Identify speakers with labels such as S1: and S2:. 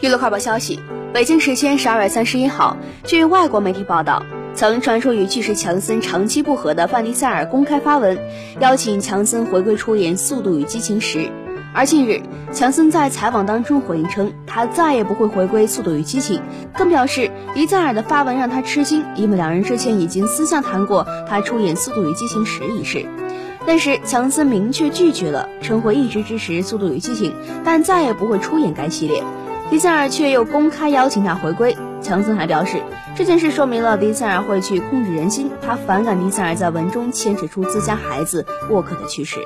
S1: 娱乐快报消息：北京时间十二月三十一号，据外国媒体报道，曾传出与巨石强森长期不和的范迪塞尔公开发文，邀请强森回归出演《速度与激情十》。而近日，强森在采访当中回应称，他再也不会回归《速度与激情》，更表示迪塞尔的发文让他吃惊，因为两人之前已经私下谈过他出演《速度与激情十》一事。但是强森明确拒绝了，称会一直支持《速度与激情》，但再也不会出演该系列。迪塞尔却又公开邀请他回归。强森还表示，这件事说明了迪塞尔会去控制人心，他反感迪塞尔在文中牵扯出自家孩子沃克的去世。